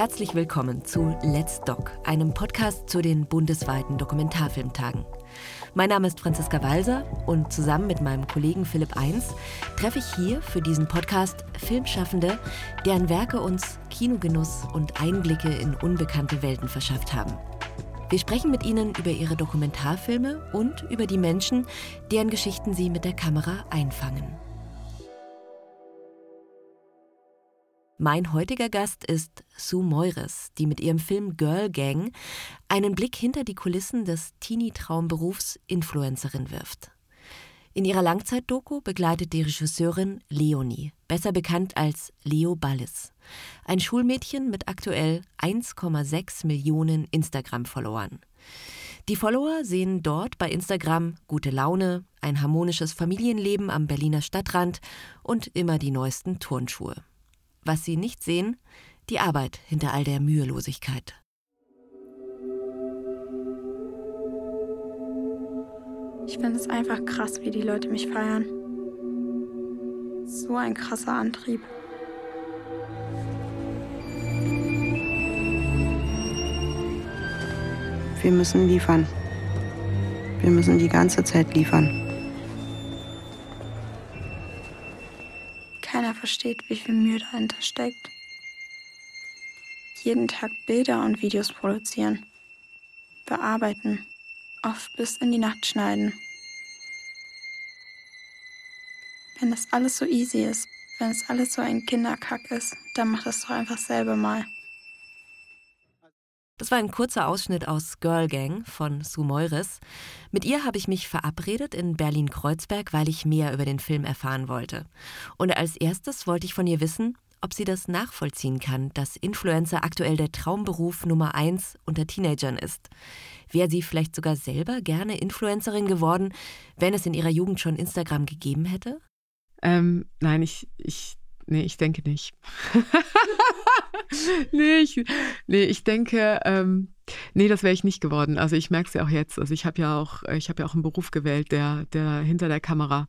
Herzlich willkommen zu Let's Doc, einem Podcast zu den bundesweiten Dokumentarfilmtagen. Mein Name ist Franziska Walser und zusammen mit meinem Kollegen Philipp Eins treffe ich hier für diesen Podcast Filmschaffende, deren Werke uns Kinogenuss und Einblicke in unbekannte Welten verschafft haben. Wir sprechen mit ihnen über ihre Dokumentarfilme und über die Menschen, deren Geschichten sie mit der Kamera einfangen. Mein heutiger Gast ist Sue Meures, die mit ihrem Film Girl Gang einen Blick hinter die Kulissen des Teenie-Traumberufs Influencerin wirft. In ihrer Langzeitdoku begleitet die Regisseurin Leonie, besser bekannt als Leo Ballis, ein Schulmädchen mit aktuell 1,6 Millionen Instagram-Followern. Die Follower sehen dort bei Instagram gute Laune, ein harmonisches Familienleben am Berliner Stadtrand und immer die neuesten Turnschuhe. Was sie nicht sehen, die Arbeit hinter all der Mühelosigkeit. Ich finde es einfach krass, wie die Leute mich feiern. So ein krasser Antrieb. Wir müssen liefern. Wir müssen die ganze Zeit liefern. Versteht, wie viel Mühe dahinter steckt. Jeden Tag Bilder und Videos produzieren, bearbeiten, oft bis in die Nacht schneiden. Wenn das alles so easy ist, wenn es alles so ein Kinderkack ist, dann mach das doch einfach selber mal. Das war ein kurzer Ausschnitt aus Girl Gang von Sue Meures. Mit ihr habe ich mich verabredet in Berlin-Kreuzberg, weil ich mehr über den Film erfahren wollte. Und als erstes wollte ich von ihr wissen, ob sie das nachvollziehen kann, dass Influencer aktuell der Traumberuf Nummer eins unter Teenagern ist. Wäre sie vielleicht sogar selber gerne Influencerin geworden, wenn es in ihrer Jugend schon Instagram gegeben hätte? Ähm, nein, ich, ich, nee, ich denke nicht. nee, ich, nee, ich denke, ähm, nee, das wäre ich nicht geworden. Also ich merke es ja auch jetzt. Also ich habe ja auch, ich habe ja auch einen Beruf gewählt, der, der hinter der Kamera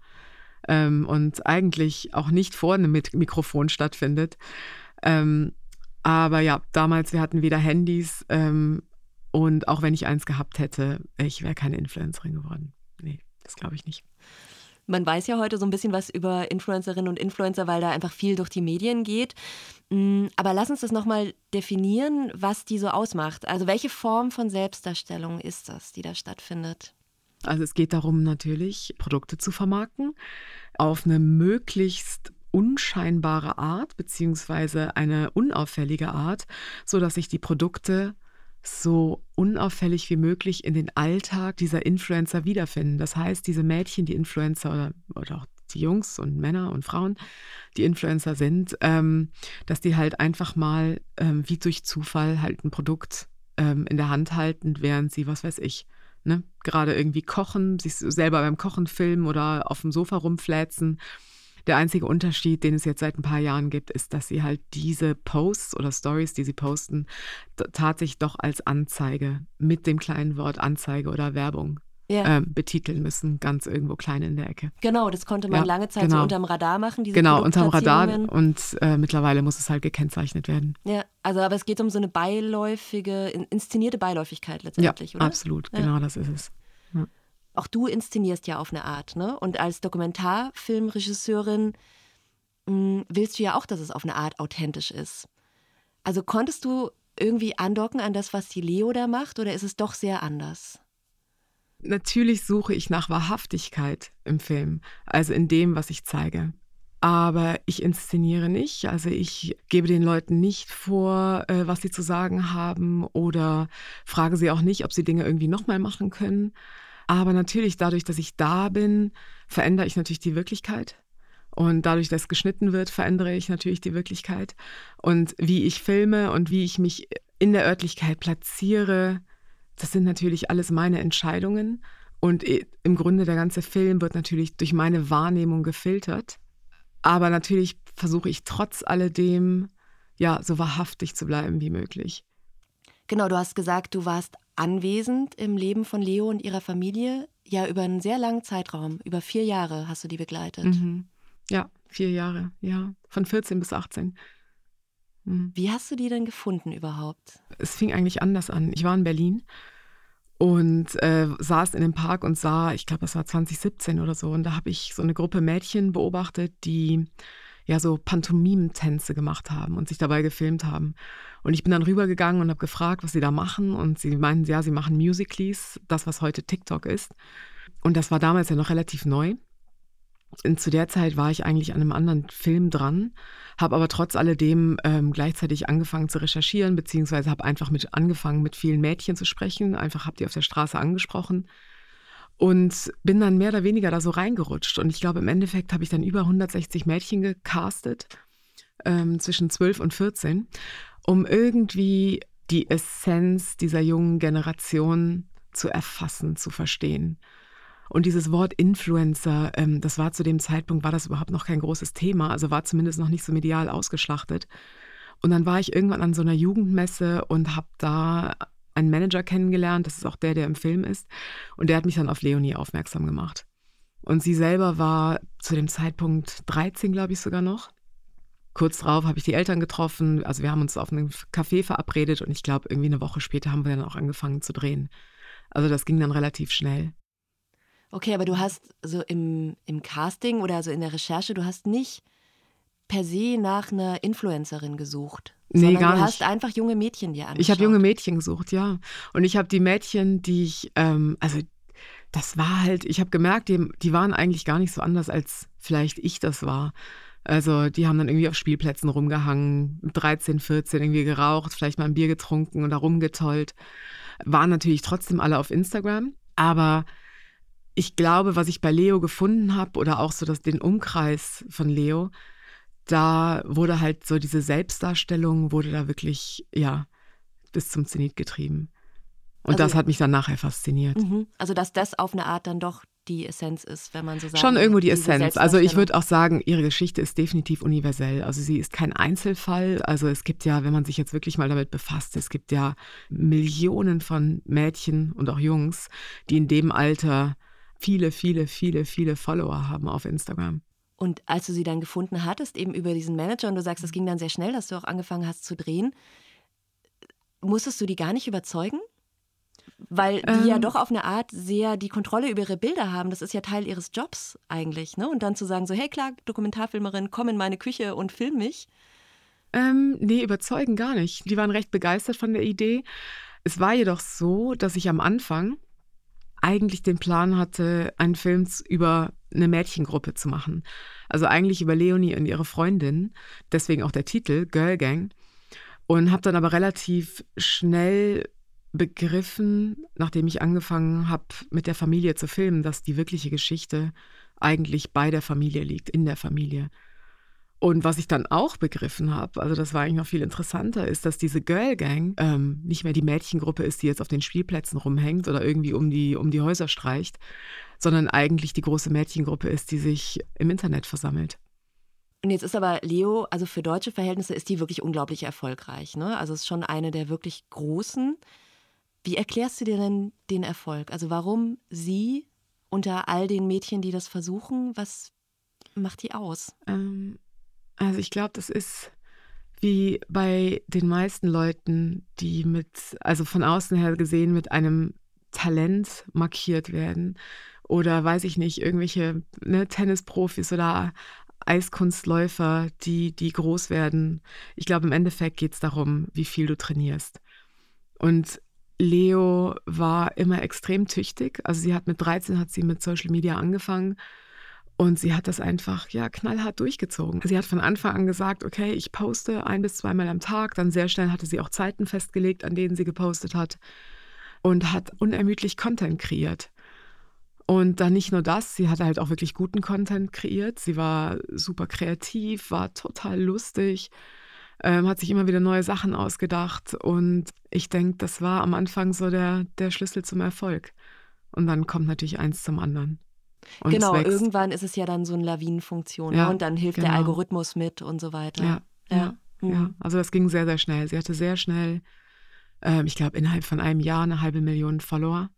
ähm, und eigentlich auch nicht vor einem Mikrofon stattfindet. Ähm, aber ja, damals, wir hatten weder Handys ähm, und auch wenn ich eins gehabt hätte, ich wäre keine Influencerin geworden. Nee, das glaube ich nicht. Man weiß ja heute so ein bisschen was über Influencerinnen und Influencer, weil da einfach viel durch die Medien geht. Mm, aber lass uns das nochmal definieren, was die so ausmacht. Also welche Form von Selbstdarstellung ist das, die da stattfindet? Also es geht darum natürlich, Produkte zu vermarkten auf eine möglichst unscheinbare Art beziehungsweise eine unauffällige Art, sodass sich die Produkte so unauffällig wie möglich in den Alltag dieser Influencer wiederfinden. Das heißt, diese Mädchen, die Influencer oder, oder auch die Jungs und Männer und Frauen, die Influencer sind, ähm, dass die halt einfach mal ähm, wie durch Zufall halt ein Produkt ähm, in der Hand halten, während sie, was weiß ich, ne, gerade irgendwie kochen, sich selber beim Kochen filmen oder auf dem Sofa rumfläzen der einzige Unterschied, den es jetzt seit ein paar Jahren gibt, ist, dass sie halt diese Posts oder Stories, die sie posten, tatsächlich doch als Anzeige mit dem kleinen Wort Anzeige oder Werbung ja. ähm, betiteln müssen, ganz irgendwo klein in der Ecke. Genau, das konnte man ja, lange Zeit genau. so unterm Radar machen. Diese genau, unterm Radar und äh, mittlerweile muss es halt gekennzeichnet werden. Ja, also aber es geht um so eine beiläufige, inszenierte Beiläufigkeit letztendlich, ja, oder? Absolut, genau das ist es. Auch du inszenierst ja auf eine Art, ne? Und als Dokumentarfilmregisseurin mh, hm, willst du ja auch, dass es auf eine Art authentisch ist. Also konntest du irgendwie andocken an das, was die Leo da macht, oder ist es doch sehr anders? Natürlich suche ich nach Wahrhaftigkeit im Film, also in dem, was ich zeige. Aber ich inszeniere nicht, also ich gebe den Leuten nicht vor, äh, was sie zu sagen haben oder frage sie auch nicht, ob sie Dinge irgendwie nochmal machen können, aber natürlich, dadurch, dass ich da bin, verändere ich natürlich die Wirklichkeit. Und dadurch, dass geschnitten wird, verändere ich natürlich die Wirklichkeit. Und wie ich filme und wie ich mich in der Örtlichkeit platziere, das sind natürlich alles meine Entscheidungen. Und im Grunde der ganze Film wird natürlich durch meine Wahrnehmung gefiltert. Aber natürlich versuche ich trotz alledem, ja, so wahrhaftig zu bleiben wie möglich. Genau, du hast gesagt, du warst anwesend im Leben von Leo und ihrer Familie. Ja, über einen sehr langen Zeitraum, über vier Jahre hast du die begleitet. Mhm. Ja, vier Jahre, ja. Von 14 bis 18. Mhm. Wie hast du die denn gefunden überhaupt? Es fing eigentlich anders an. Ich war in Berlin und äh, saß in dem Park und sah, ich glaube, das war 2017 oder so, und da habe ich so eine Gruppe Mädchen beobachtet, die ja so Pantomimentänze gemacht haben und sich dabei gefilmt haben. Und ich bin dann rübergegangen und habe gefragt, was sie da machen. Und sie meinten, ja, sie machen Musicallys, das, was heute TikTok ist. Und das war damals ja noch relativ neu. Und zu der Zeit war ich eigentlich an einem anderen Film dran, habe aber trotz alledem ähm, gleichzeitig angefangen zu recherchieren, beziehungsweise habe einfach mit angefangen, mit vielen Mädchen zu sprechen. Einfach habe die auf der Straße angesprochen und bin dann mehr oder weniger da so reingerutscht. Und ich glaube, im Endeffekt habe ich dann über 160 Mädchen gecastet, ähm, zwischen 12 und 14, um irgendwie die Essenz dieser jungen Generation zu erfassen, zu verstehen. Und dieses Wort Influencer, ähm, das war zu dem Zeitpunkt, war das überhaupt noch kein großes Thema, also war zumindest noch nicht so medial ausgeschlachtet. Und dann war ich irgendwann an so einer Jugendmesse und habe da einen Manager kennengelernt, das ist auch der, der im Film ist. Und der hat mich dann auf Leonie aufmerksam gemacht. Und sie selber war zu dem Zeitpunkt 13, glaube ich sogar noch. Kurz darauf habe ich die Eltern getroffen. Also wir haben uns auf einem Café verabredet und ich glaube, irgendwie eine Woche später haben wir dann auch angefangen zu drehen. Also das ging dann relativ schnell. Okay, aber du hast so im, im Casting oder also in der Recherche, du hast nicht per se nach einer Influencerin gesucht. Nee, gar du hast einfach junge Mädchen dir angeschaut. Ich habe junge Mädchen gesucht, ja. Und ich habe die Mädchen, die ich, ähm, also das war halt, ich habe gemerkt, die, die waren eigentlich gar nicht so anders, als vielleicht ich das war. Also die haben dann irgendwie auf Spielplätzen rumgehangen, 13, 14 irgendwie geraucht, vielleicht mal ein Bier getrunken und da rumgetollt. Waren natürlich trotzdem alle auf Instagram, aber ich glaube, was ich bei Leo gefunden habe oder auch so das, den Umkreis von Leo, da wurde halt so diese Selbstdarstellung, wurde da wirklich, ja, bis zum Zenit getrieben. Und also, das hat mich dann nachher fasziniert. Mhm. Also, dass das auf eine Art dann doch die Essenz ist, wenn man so sagt. Schon irgendwo die Essenz. Also ich würde auch sagen, ihre Geschichte ist definitiv universell. Also sie ist kein Einzelfall. Also es gibt ja, wenn man sich jetzt wirklich mal damit befasst, es gibt ja Millionen von Mädchen und auch Jungs, die in dem Alter viele, viele, viele, viele Follower haben auf Instagram. Und als du sie dann gefunden hattest, eben über diesen Manager, und du sagst, es ging dann sehr schnell, dass du auch angefangen hast zu drehen, musstest du die gar nicht überzeugen? Weil die ähm, ja doch auf eine Art sehr die Kontrolle über ihre Bilder haben. Das ist ja Teil ihres Jobs eigentlich. Ne? Und dann zu sagen, so, hey klar, Dokumentarfilmerin, komm in meine Küche und film mich. Ähm, nee, überzeugen gar nicht. Die waren recht begeistert von der Idee. Es war jedoch so, dass ich am Anfang eigentlich den Plan hatte, einen Film über eine Mädchengruppe zu machen. Also eigentlich über Leonie und ihre Freundin, deswegen auch der Titel Girl Gang. Und habe dann aber relativ schnell begriffen, nachdem ich angefangen habe, mit der Familie zu filmen, dass die wirkliche Geschichte eigentlich bei der Familie liegt, in der Familie. Und was ich dann auch begriffen habe, also das war eigentlich noch viel interessanter, ist, dass diese Girl Gang ähm, nicht mehr die Mädchengruppe ist, die jetzt auf den Spielplätzen rumhängt oder irgendwie um die, um die Häuser streicht, sondern eigentlich die große Mädchengruppe ist, die sich im Internet versammelt. Und jetzt ist aber Leo, also für deutsche Verhältnisse ist die wirklich unglaublich erfolgreich. Ne? Also es ist schon eine der wirklich großen. Wie erklärst du dir denn den Erfolg? Also warum sie unter all den Mädchen, die das versuchen, was macht die aus? Ähm, also ich glaube, das ist wie bei den meisten Leuten, die mit, also von außen her gesehen, mit einem Talent markiert werden. Oder weiß ich nicht, irgendwelche ne, Tennisprofis oder Eiskunstläufer, die, die groß werden. Ich glaube, im Endeffekt geht es darum, wie viel du trainierst. Und Leo war immer extrem tüchtig. Also sie hat mit 13 hat sie mit Social Media angefangen und sie hat das einfach, ja, knallhart durchgezogen. Sie hat von Anfang an gesagt, okay, ich poste ein bis zweimal am Tag. Dann sehr schnell hatte sie auch Zeiten festgelegt, an denen sie gepostet hat. Und hat unermüdlich Content kreiert. Und dann nicht nur das, sie hat halt auch wirklich guten Content kreiert. Sie war super kreativ, war total lustig, ähm, hat sich immer wieder neue Sachen ausgedacht. Und ich denke, das war am Anfang so der, der Schlüssel zum Erfolg. Und dann kommt natürlich eins zum anderen. Und genau, irgendwann ist es ja dann so eine Lawinenfunktion ja, ne? und dann hilft genau. der Algorithmus mit und so weiter. Ja, ja. ja. Mhm. ja. Also das ging sehr, sehr schnell. Sie hatte sehr schnell, ähm, ich glaube, innerhalb von einem Jahr eine halbe Million Follower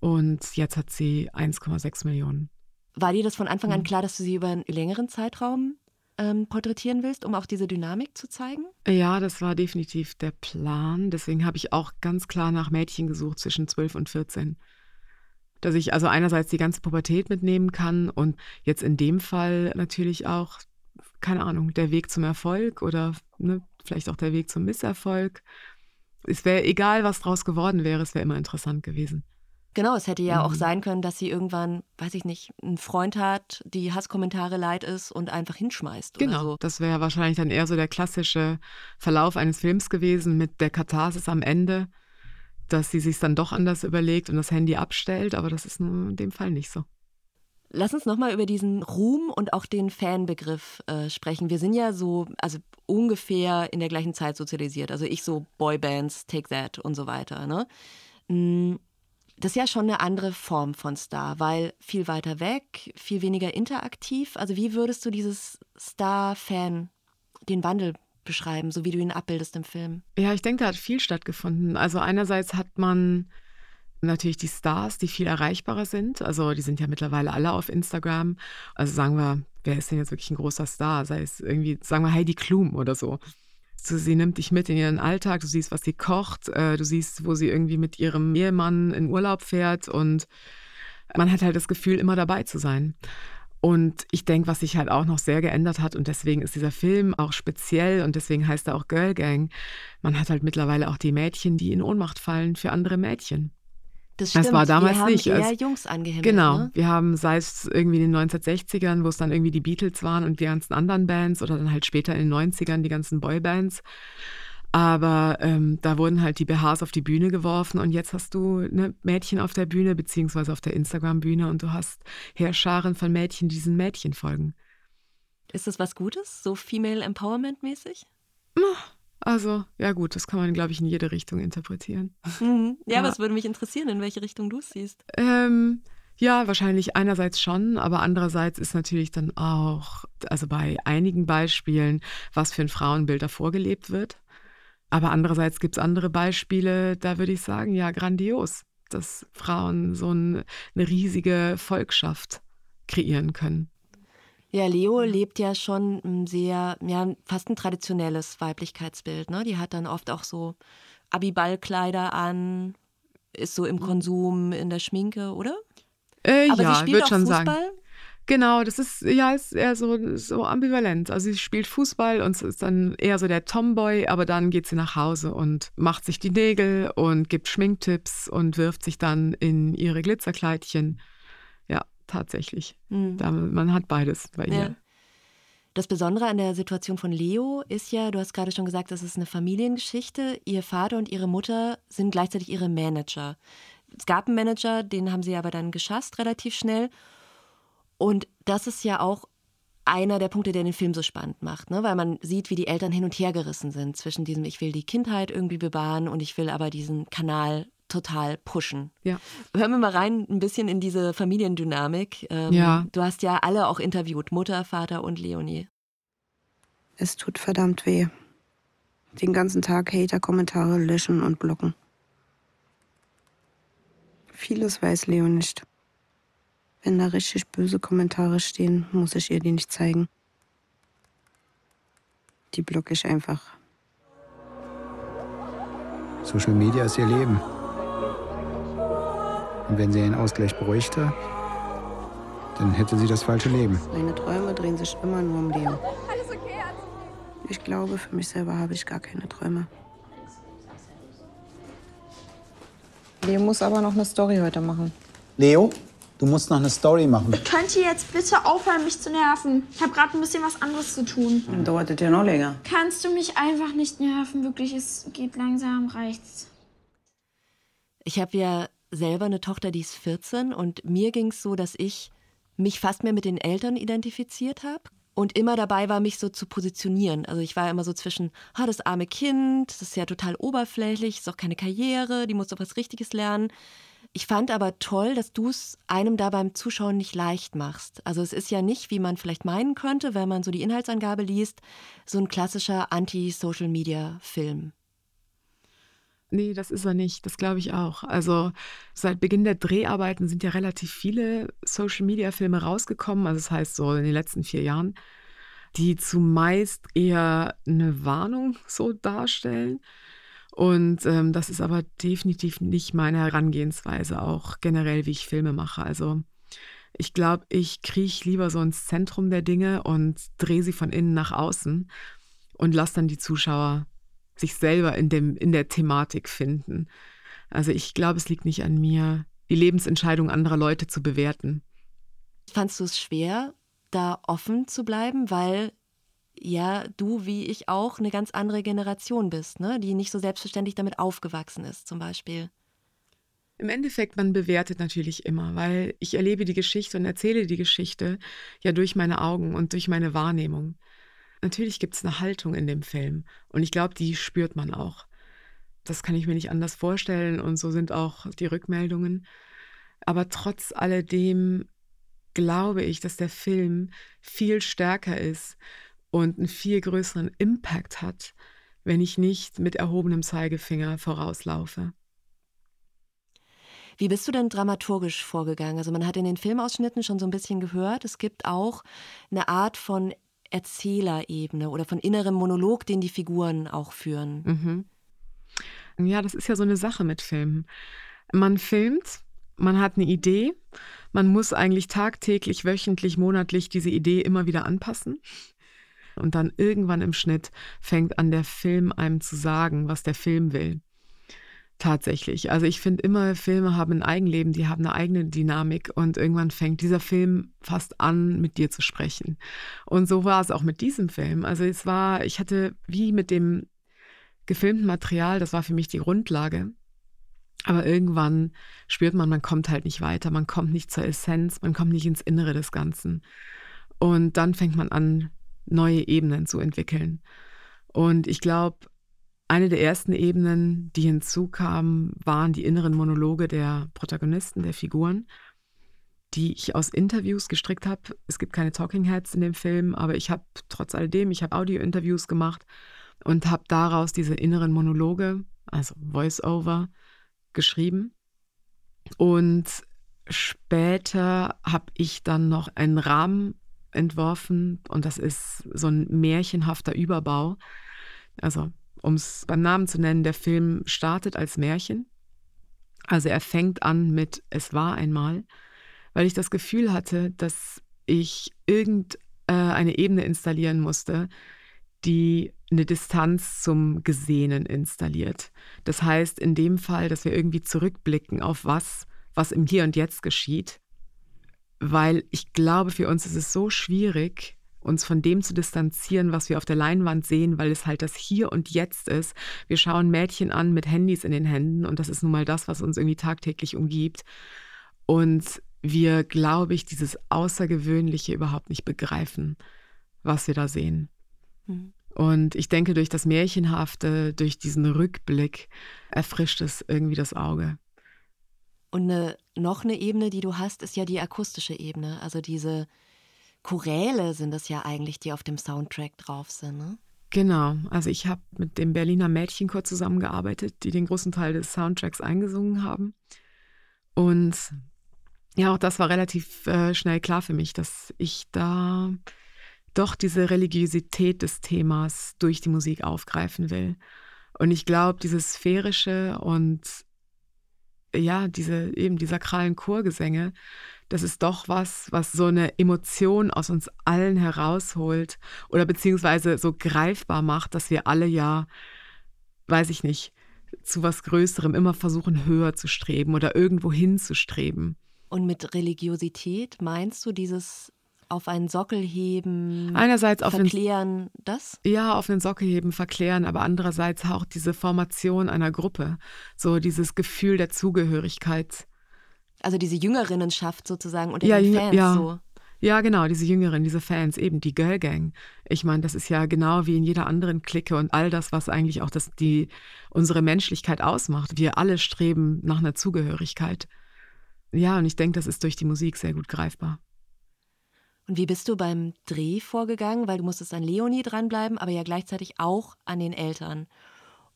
und jetzt hat sie 1,6 Millionen. War dir das von Anfang an mhm. klar, dass du sie über einen längeren Zeitraum ähm, porträtieren willst, um auch diese Dynamik zu zeigen? Ja, das war definitiv der Plan. Deswegen habe ich auch ganz klar nach Mädchen gesucht zwischen 12 und 14. Dass ich also einerseits die ganze Pubertät mitnehmen kann und jetzt in dem Fall natürlich auch, keine Ahnung, der Weg zum Erfolg oder ne, vielleicht auch der Weg zum Misserfolg. Es wäre egal, was draus geworden wäre, es wäre immer interessant gewesen. Genau, es hätte ja mhm. auch sein können, dass sie irgendwann, weiß ich nicht, einen Freund hat, die Hasskommentare leid ist und einfach hinschmeißt. Genau, so. das wäre wahrscheinlich dann eher so der klassische Verlauf eines Films gewesen mit der Katharsis am Ende, dass sie sich dann doch anders überlegt und das Handy abstellt, aber das ist in dem Fall nicht so. Lass uns nochmal über diesen Ruhm und auch den Fanbegriff äh, sprechen. Wir sind ja so, also ungefähr in der gleichen Zeit sozialisiert. Also ich so Boybands, Take That und so weiter. Ne? Mm, das ist ja schon eine andere Form von Star, weil viel weiter weg, viel weniger interaktiv. Also wie würdest du dieses Star-Fan, den Wandel beschreiben, so wie du ihn abbildest im Film? Ja, ich denke, da hat viel stattgefunden. Also einerseits hat man natürlich die Stars, die viel erreichbarer sind. Also die sind ja mittlerweile alle auf Instagram. Also sagen wir, wer ist denn jetzt wirklich ein großer Star? Sei es irgendwie, sagen wir Heidi Klum oder so sie nimmt dich mit in ihren Alltag, du siehst, was sie kocht, äh, du siehst, wo sie irgendwie mit ihrem Ehemann in Urlaub fährt und man hat halt das Gefühl, immer dabei zu sein. Und ich denke, was sich halt auch noch sehr geändert hat, und deswegen ist dieser Film auch speziell und deswegen heißt er auch Girl Gang, man hat halt mittlerweile auch die Mädchen, die in Ohnmacht fallen für andere Mädchen. Das stimmt. Das war damals wir haben nicht. Eher Jungs angehimmelt. Genau. Ne? Wir haben, sei es irgendwie in den 1960ern, wo es dann irgendwie die Beatles waren und die ganzen anderen Bands oder dann halt später in den 90ern die ganzen Boybands. Aber ähm, da wurden halt die BHs auf die Bühne geworfen und jetzt hast du ne, Mädchen auf der Bühne beziehungsweise auf der Instagram-Bühne und du hast Heerscharen von Mädchen, die diesen Mädchen folgen. Ist das was Gutes, so Female Empowerment mäßig? Also, ja gut, das kann man, glaube ich, in jede Richtung interpretieren. Mhm. Ja, ja, aber es würde mich interessieren, in welche Richtung du es siehst. Ähm, ja, wahrscheinlich einerseits schon, aber andererseits ist natürlich dann auch, also bei einigen Beispielen, was für ein Frauenbild da vorgelebt wird. Aber andererseits gibt es andere Beispiele, da würde ich sagen, ja, grandios, dass Frauen so ein, eine riesige Volkschaft kreieren können. Ja, Leo lebt ja schon ein sehr, ja, fast ein traditionelles Weiblichkeitsbild. Ne? Die hat dann oft auch so Abiballkleider an, ist so im mhm. Konsum, in der Schminke, oder? Äh, Aber ja, sie spielt auch schon Fußball? sagen. Genau, das ist ja ist eher so, so ambivalent. Also sie spielt Fußball und ist dann eher so der Tomboy, aber dann geht sie nach Hause und macht sich die Nägel und gibt Schminktipps und wirft sich dann in ihre Glitzerkleidchen tatsächlich. Mhm. Da, man hat beides bei ihr. Ja. Das Besondere an der Situation von Leo ist ja, du hast gerade schon gesagt, das ist eine Familiengeschichte. Ihr Vater und ihre Mutter sind gleichzeitig ihre Manager. Es gab einen Manager, den haben sie aber dann geschasst relativ schnell. Und das ist ja auch einer der Punkte, der den Film so spannend macht, ne? weil man sieht, wie die Eltern hin und her gerissen sind zwischen diesem, ich will die Kindheit irgendwie bewahren und ich will aber diesen Kanal total pushen. Ja. Hören wir mal rein ein bisschen in diese Familiendynamik. Ähm, ja. Du hast ja alle auch interviewt, Mutter, Vater und Leonie. Es tut verdammt weh. Den ganzen Tag Hater-Kommentare löschen und blocken. Vieles weiß Leo nicht. Wenn da richtig böse Kommentare stehen, muss ich ihr die nicht zeigen. Die blocke ich einfach. Social Media ist ihr Leben. Und wenn sie einen Ausgleich bräuchte, dann hätte sie das falsche Leben. Meine Träume drehen sich immer nur um Leben. Ich glaube, für mich selber habe ich gar keine Träume. Leo muss aber noch eine Story heute machen. Leo, du musst noch eine Story machen. Könnt ihr jetzt bitte aufhören, mich zu nerven? Ich habe gerade ein bisschen was anderes zu tun. Dann dauert es ja noch länger. Kannst du mich einfach nicht nerven? Wirklich, es geht langsam, reicht's. Ich habe ja selber eine Tochter, die ist 14 und mir ging es so, dass ich mich fast mehr mit den Eltern identifiziert habe und immer dabei war, mich so zu positionieren. Also ich war immer so zwischen, ha, das arme Kind, das ist ja total oberflächlich, ist auch keine Karriere, die muss doch was Richtiges lernen. Ich fand aber toll, dass du es einem da beim Zuschauen nicht leicht machst. Also es ist ja nicht, wie man vielleicht meinen könnte, wenn man so die Inhaltsangabe liest, so ein klassischer Anti-Social-Media-Film. Nee, das ist er nicht. Das glaube ich auch. Also seit Beginn der Dreharbeiten sind ja relativ viele Social-Media-Filme rausgekommen. Also das heißt so in den letzten vier Jahren. die zumeist eher eine Warnung so darstellen. Und ähm, das ist aber definitiv nicht meine Herangehensweise, auch generell, wie ich Filme mache. Also ich glaube, ich krieche lieber so ins Zentrum der Dinge und drehe sie von innen nach außen und lasse dann die Zuschauer sich selber in, dem, in der Thematik finden. Also ich glaube, es liegt nicht an mir, die Lebensentscheidung anderer Leute zu bewerten. Fandst du es schwer, da offen zu bleiben, weil ja du wie ich auch eine ganz andere Generation bist, ne? die nicht so selbstverständlich damit aufgewachsen ist, zum Beispiel? Im Endeffekt, man bewertet natürlich immer, weil ich erlebe die Geschichte und erzähle die Geschichte ja durch meine Augen und durch meine Wahrnehmung. Natürlich gibt es eine Haltung in dem Film und ich glaube, die spürt man auch. Das kann ich mir nicht anders vorstellen und so sind auch die Rückmeldungen. Aber trotz alledem glaube ich, dass der Film viel stärker ist und einen viel größeren Impact hat, wenn ich nicht mit erhobenem Zeigefinger vorauslaufe. Wie bist du denn dramaturgisch vorgegangen? Also man hat in den Filmausschnitten schon so ein bisschen gehört, es gibt auch eine Art von Erzählerebene oder von innerem Monolog, den die Figuren auch führen. Mhm. Ja, das ist ja so eine Sache mit Filmen. Man filmt, man hat eine Idee, man muss eigentlich tagtäglich, wöchentlich, monatlich diese Idee immer wieder anpassen. Und dann irgendwann im Schnitt fängt an der Film einem zu sagen, was der Film will. Tatsächlich. Also ich finde immer, Filme haben ein Eigenleben, die haben eine eigene Dynamik und irgendwann fängt dieser Film fast an, mit dir zu sprechen. Und so war es auch mit diesem Film. Also es war, ich hatte wie mit dem gefilmten Material, das war für mich die Grundlage. Aber irgendwann spürt man, man kommt halt nicht weiter, man kommt nicht zur Essenz, man kommt nicht ins Innere des Ganzen. Und dann fängt man an, neue Ebenen zu entwickeln. Und ich glaube, eine der ersten Ebenen, die hinzukamen, waren die inneren Monologe der Protagonisten, der Figuren, die ich aus Interviews gestrickt habe. Es gibt keine Talking Heads in dem Film, aber ich habe trotz alledem, ich habe Audio-Interviews gemacht und habe daraus diese inneren Monologe, also Voice-Over, geschrieben. Und später habe ich dann noch einen Rahmen entworfen und das ist so ein märchenhafter Überbau. Also um es beim Namen zu nennen, der Film startet als Märchen. Also er fängt an mit Es war einmal, weil ich das Gefühl hatte, dass ich irgendeine äh, Ebene installieren musste, die eine Distanz zum Gesehenen installiert. Das heißt in dem Fall, dass wir irgendwie zurückblicken auf was, was im Hier und Jetzt geschieht, weil ich glaube, für uns ist es so schwierig, uns von dem zu distanzieren, was wir auf der Leinwand sehen, weil es halt das Hier und Jetzt ist. Wir schauen Mädchen an mit Handys in den Händen und das ist nun mal das, was uns irgendwie tagtäglich umgibt. Und wir, glaube ich, dieses Außergewöhnliche überhaupt nicht begreifen, was wir da sehen. Mhm. Und ich denke, durch das Märchenhafte, durch diesen Rückblick erfrischt es irgendwie das Auge. Und eine, noch eine Ebene, die du hast, ist ja die akustische Ebene. Also diese Choräle sind es ja eigentlich, die auf dem Soundtrack drauf sind, ne? Genau, also ich habe mit dem Berliner Mädchenchor zusammengearbeitet, die den großen Teil des Soundtracks eingesungen haben. Und ja, auch das war relativ äh, schnell klar für mich, dass ich da doch diese Religiosität des Themas durch die Musik aufgreifen will. Und ich glaube, dieses sphärische und ja, diese eben die sakralen Chorgesänge, das ist doch was, was so eine Emotion aus uns allen herausholt oder beziehungsweise so greifbar macht, dass wir alle ja, weiß ich nicht, zu was Größerem immer versuchen, höher zu streben oder irgendwo hinzustreben. Und mit Religiosität meinst du dieses auf einen Sockel heben, einerseits auf verklären, den, das? Ja, auf den Sockel heben, verklären, aber andererseits auch diese Formation einer Gruppe, so dieses Gefühl der Zugehörigkeit. Also diese Jüngerinnenschaft sozusagen unter ja, den Fans ja. so. Ja, genau, diese Jüngeren, diese Fans, eben die Girl Gang. Ich meine, das ist ja genau wie in jeder anderen Clique und all das, was eigentlich auch das, die, unsere Menschlichkeit ausmacht. Wir alle streben nach einer Zugehörigkeit. Ja, und ich denke, das ist durch die Musik sehr gut greifbar. Und wie bist du beim Dreh vorgegangen? Weil du musstest an Leonie dranbleiben, aber ja gleichzeitig auch an den Eltern.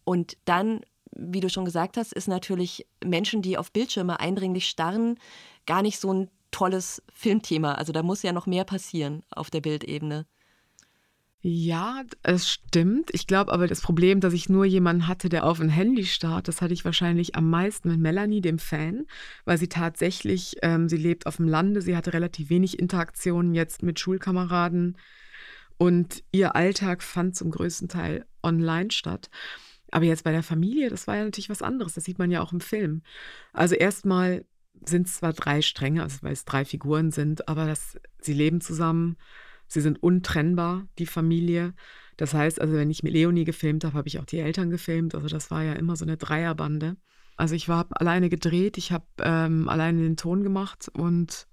Und dann, wie du schon gesagt hast, ist natürlich Menschen, die auf Bildschirme eindringlich starren, gar nicht so ein tolles Filmthema. Also da muss ja noch mehr passieren auf der Bildebene. Ja, es stimmt. Ich glaube aber, das Problem, dass ich nur jemanden hatte, der auf ein Handy starrt, das hatte ich wahrscheinlich am meisten mit Melanie, dem Fan, weil sie tatsächlich, ähm, sie lebt auf dem Lande, sie hatte relativ wenig Interaktionen jetzt mit Schulkameraden und ihr Alltag fand zum größten Teil online statt. Aber jetzt bei der Familie, das war ja natürlich was anderes. Das sieht man ja auch im Film. Also erstmal sind es zwar drei Stränge, also weil es drei Figuren sind, aber das, sie leben zusammen Sie sind untrennbar, die Familie. Das heißt, also wenn ich mit Leonie gefilmt habe, habe ich auch die Eltern gefilmt. Also das war ja immer so eine Dreierbande. Also ich war alleine gedreht, ich habe ähm, alleine den Ton gemacht und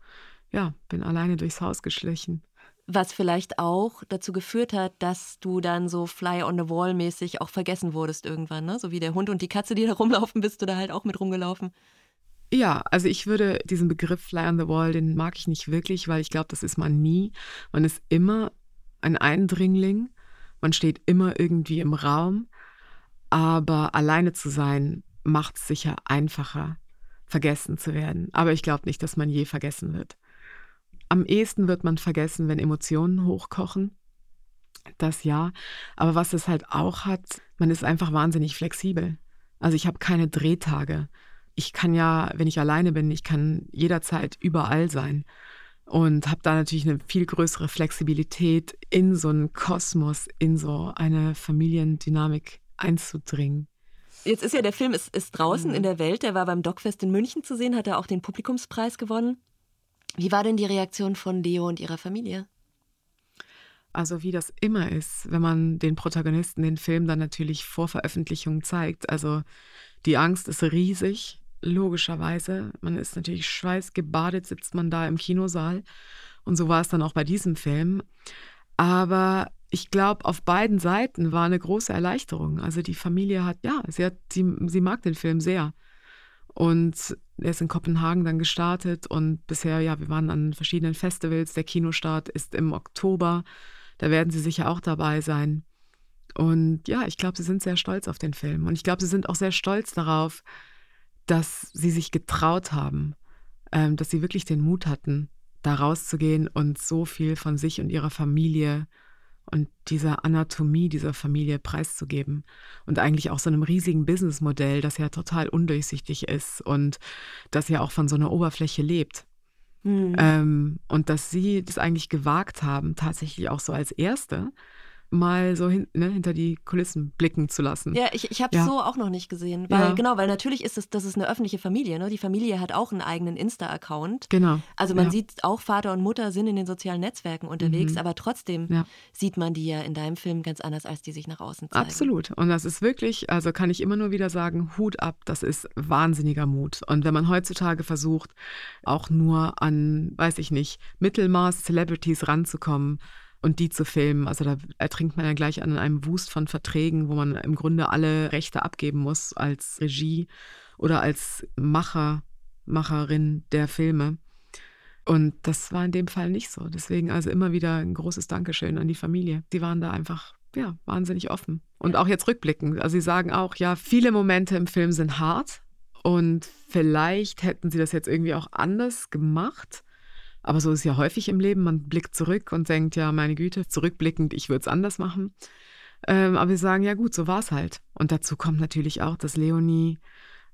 ja, bin alleine durchs Haus geschlichen. Was vielleicht auch dazu geführt hat, dass du dann so Fly on the Wall mäßig auch vergessen wurdest irgendwann, ne? So wie der Hund und die Katze, die da rumlaufen, bist du da halt auch mit rumgelaufen. Ja, also ich würde diesen Begriff Fly on the Wall, den mag ich nicht wirklich, weil ich glaube, das ist man nie. Man ist immer ein Eindringling, man steht immer irgendwie im Raum, aber alleine zu sein macht es sicher einfacher, vergessen zu werden. Aber ich glaube nicht, dass man je vergessen wird. Am ehesten wird man vergessen, wenn Emotionen hochkochen. Das ja. Aber was es halt auch hat, man ist einfach wahnsinnig flexibel. Also ich habe keine Drehtage ich kann ja, wenn ich alleine bin, ich kann jederzeit überall sein und habe da natürlich eine viel größere Flexibilität, in so einen Kosmos, in so eine Familiendynamik einzudringen. Jetzt ist ja der Film ist, ist draußen mhm. in der Welt. Der war beim Dogfest in München zu sehen, hat er auch den Publikumspreis gewonnen. Wie war denn die Reaktion von Leo und ihrer Familie? Also wie das immer ist, wenn man den Protagonisten den Film dann natürlich vor Veröffentlichung zeigt. Also die Angst ist riesig logischerweise. Man ist natürlich schweißgebadet, sitzt man da im Kinosaal. Und so war es dann auch bei diesem Film. Aber ich glaube, auf beiden Seiten war eine große Erleichterung. Also die Familie hat, ja, sie, hat, sie, sie mag den Film sehr. Und er ist in Kopenhagen dann gestartet und bisher, ja, wir waren an verschiedenen Festivals. Der Kinostart ist im Oktober. Da werden sie sicher auch dabei sein. Und ja, ich glaube, sie sind sehr stolz auf den Film. Und ich glaube, sie sind auch sehr stolz darauf, dass sie sich getraut haben, ähm, dass sie wirklich den Mut hatten, da rauszugehen und so viel von sich und ihrer Familie und dieser Anatomie dieser Familie preiszugeben. Und eigentlich auch so einem riesigen Businessmodell, das ja total undurchsichtig ist und das ja auch von so einer Oberfläche lebt. Mhm. Ähm, und dass sie das eigentlich gewagt haben, tatsächlich auch so als Erste, mal so hin, ne, hinter die Kulissen blicken zu lassen. Ja, ich, ich habe es ja. so auch noch nicht gesehen. Weil, ja. Genau, weil natürlich ist es, das ist eine öffentliche Familie. Ne? Die Familie hat auch einen eigenen Insta-Account. Genau. Also man ja. sieht auch Vater und Mutter sind in den sozialen Netzwerken unterwegs, mhm. aber trotzdem sieht man die ja in deinem Film ganz anders, als die sich nach außen zeigen. Absolut. Und das ist wirklich, also kann ich immer nur wieder sagen, Hut ab, das ist wahnsinniger Mut. Und wenn man heutzutage versucht, auch nur an, weiß ich nicht, Mittelmaß-Celebrities ranzukommen, und die zu filmen. Also da ertrinkt man ja gleich an einem Wust von Verträgen, wo man im Grunde alle Rechte abgeben muss als Regie oder als Macher, Macherin der Filme. Und das war in dem Fall nicht so. Deswegen also immer wieder ein großes Dankeschön an die Familie. Die waren da einfach ja, wahnsinnig offen. Und auch jetzt rückblickend. Also sie sagen auch, ja, viele Momente im Film sind hart und vielleicht hätten sie das jetzt irgendwie auch anders gemacht. Aber so ist es ja häufig im Leben. Man blickt zurück und denkt, ja, meine Güte, zurückblickend, ich würde es anders machen. Ähm, aber wir sagen, ja gut, so war es halt. Und dazu kommt natürlich auch, dass Leonie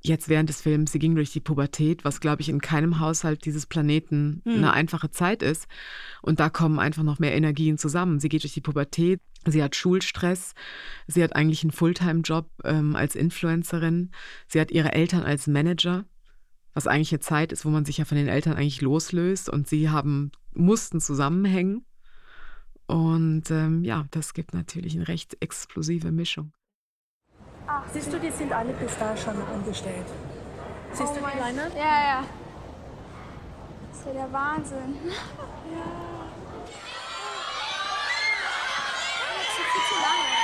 jetzt während des Films, sie ging durch die Pubertät, was, glaube ich, in keinem Haushalt dieses Planeten hm. eine einfache Zeit ist. Und da kommen einfach noch mehr Energien zusammen. Sie geht durch die Pubertät, sie hat Schulstress, sie hat eigentlich einen Fulltime-Job ähm, als Influencerin, sie hat ihre Eltern als Manager was eigentlich eine Zeit ist, wo man sich ja von den Eltern eigentlich loslöst und sie haben, mussten zusammenhängen. Und ähm, ja, das gibt natürlich eine recht explosive Mischung. Ach, Siehst du, die sind alle bis da schon umgestellt. Siehst oh du die Leine? Ja, ja. Das ist ja der Wahnsinn. Ja. Das ist viel zu lange.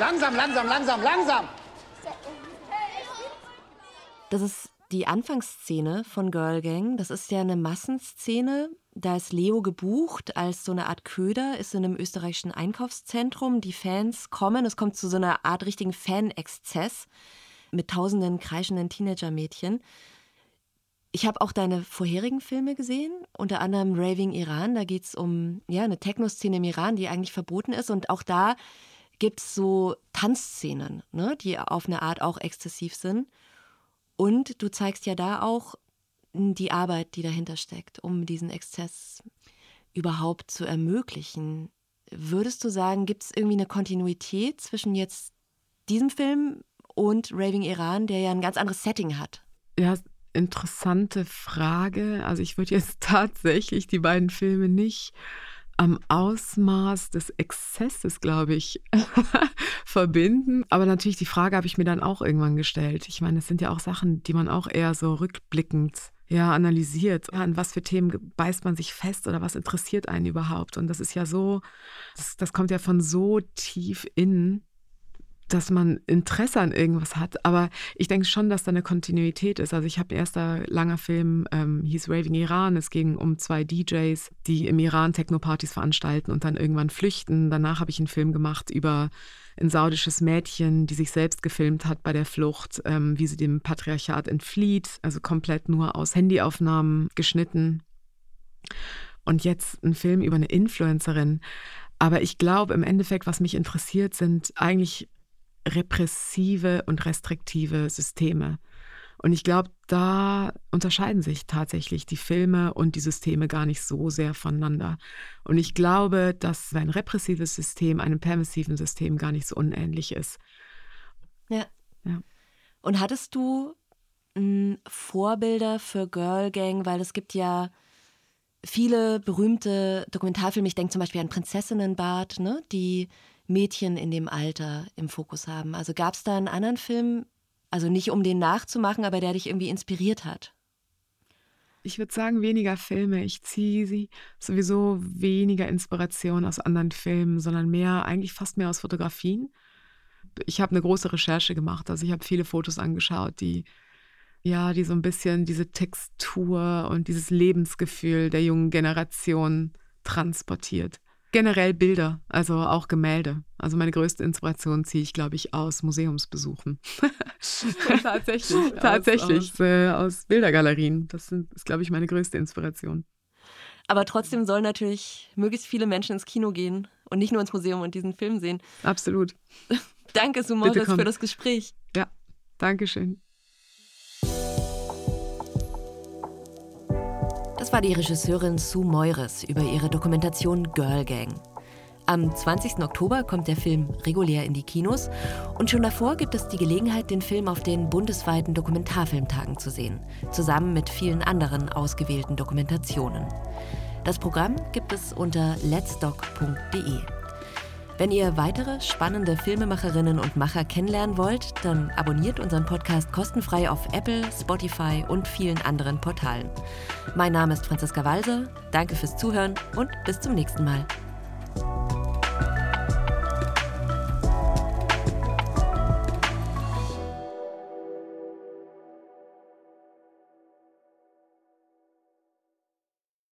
Langsam, langsam, langsam, langsam. Das ist die Anfangsszene von Girl Gang. Das ist ja eine Massenszene. Da ist Leo gebucht als so eine Art Köder, ist in einem österreichischen Einkaufszentrum. Die Fans kommen, es kommt zu so einer Art richtigen Fanexzess mit tausenden kreischenden Teenagermädchen. Ich habe auch deine vorherigen Filme gesehen, unter anderem Raving Iran. Da geht es um ja, eine Techno-Szene im Iran, die eigentlich verboten ist. Und auch da gibt es so Tanzszenen, ne, die auf eine Art auch exzessiv sind. Und du zeigst ja da auch die Arbeit, die dahinter steckt, um diesen Exzess überhaupt zu ermöglichen. Würdest du sagen, gibt es irgendwie eine Kontinuität zwischen jetzt diesem Film und Raving Iran, der ja ein ganz anderes Setting hat? Ja, interessante Frage. Also ich würde jetzt tatsächlich die beiden Filme nicht am Ausmaß des Exzesses, glaube ich, verbinden. Aber natürlich die Frage habe ich mir dann auch irgendwann gestellt. Ich meine, es sind ja auch Sachen, die man auch eher so rückblickend ja, analysiert. An was für Themen beißt man sich fest oder was interessiert einen überhaupt? Und das ist ja so, das, das kommt ja von so tief innen dass man Interesse an irgendwas hat. Aber ich denke schon, dass da eine Kontinuität ist. Also ich habe erster langer Film, ähm, hieß Raving Iran. Es ging um zwei DJs, die im Iran Techno-Partys veranstalten und dann irgendwann flüchten. Danach habe ich einen Film gemacht über ein saudisches Mädchen, die sich selbst gefilmt hat bei der Flucht, ähm, wie sie dem Patriarchat entflieht. Also komplett nur aus Handyaufnahmen geschnitten. Und jetzt ein Film über eine Influencerin. Aber ich glaube, im Endeffekt, was mich interessiert, sind eigentlich repressive und restriktive Systeme. Und ich glaube, da unterscheiden sich tatsächlich die Filme und die Systeme gar nicht so sehr voneinander. Und ich glaube, dass ein repressives System einem permissiven System gar nicht so unähnlich ist. Ja. ja. Und hattest du m, Vorbilder für Girl Gang? Weil es gibt ja viele berühmte Dokumentarfilme. Ich denke zum Beispiel an Prinzessinnenbad, ne? die Mädchen in dem Alter im Fokus haben. Also gab es da einen anderen Film, also nicht um den nachzumachen, aber der dich irgendwie inspiriert hat? Ich würde sagen, weniger Filme. Ich ziehe sie sowieso weniger Inspiration aus anderen Filmen, sondern mehr, eigentlich fast mehr aus Fotografien. Ich habe eine große Recherche gemacht. Also ich habe viele Fotos angeschaut, die ja, die so ein bisschen diese Textur und dieses Lebensgefühl der jungen Generation transportiert generell Bilder, also auch Gemälde. Also meine größte Inspiration ziehe ich, glaube ich, aus Museumsbesuchen. tatsächlich. tatsächlich. Aus, aus, äh, aus, Bildergalerien. Das sind, ist, glaube ich, meine größte Inspiration. Aber trotzdem sollen natürlich möglichst viele Menschen ins Kino gehen und nicht nur ins Museum und diesen Film sehen. Absolut. Danke, Sumoris, für das Gespräch. Ja, danke Das war die Regisseurin Sue Meures über ihre Dokumentation Girl Gang. Am 20. Oktober kommt der Film regulär in die Kinos und schon davor gibt es die Gelegenheit, den Film auf den bundesweiten Dokumentarfilmtagen zu sehen, zusammen mit vielen anderen ausgewählten Dokumentationen. Das Programm gibt es unter letsdoc.de. Wenn ihr weitere spannende Filmemacherinnen und Macher kennenlernen wollt, dann abonniert unseren Podcast kostenfrei auf Apple, Spotify und vielen anderen Portalen. Mein Name ist Franziska Walser, danke fürs Zuhören und bis zum nächsten Mal.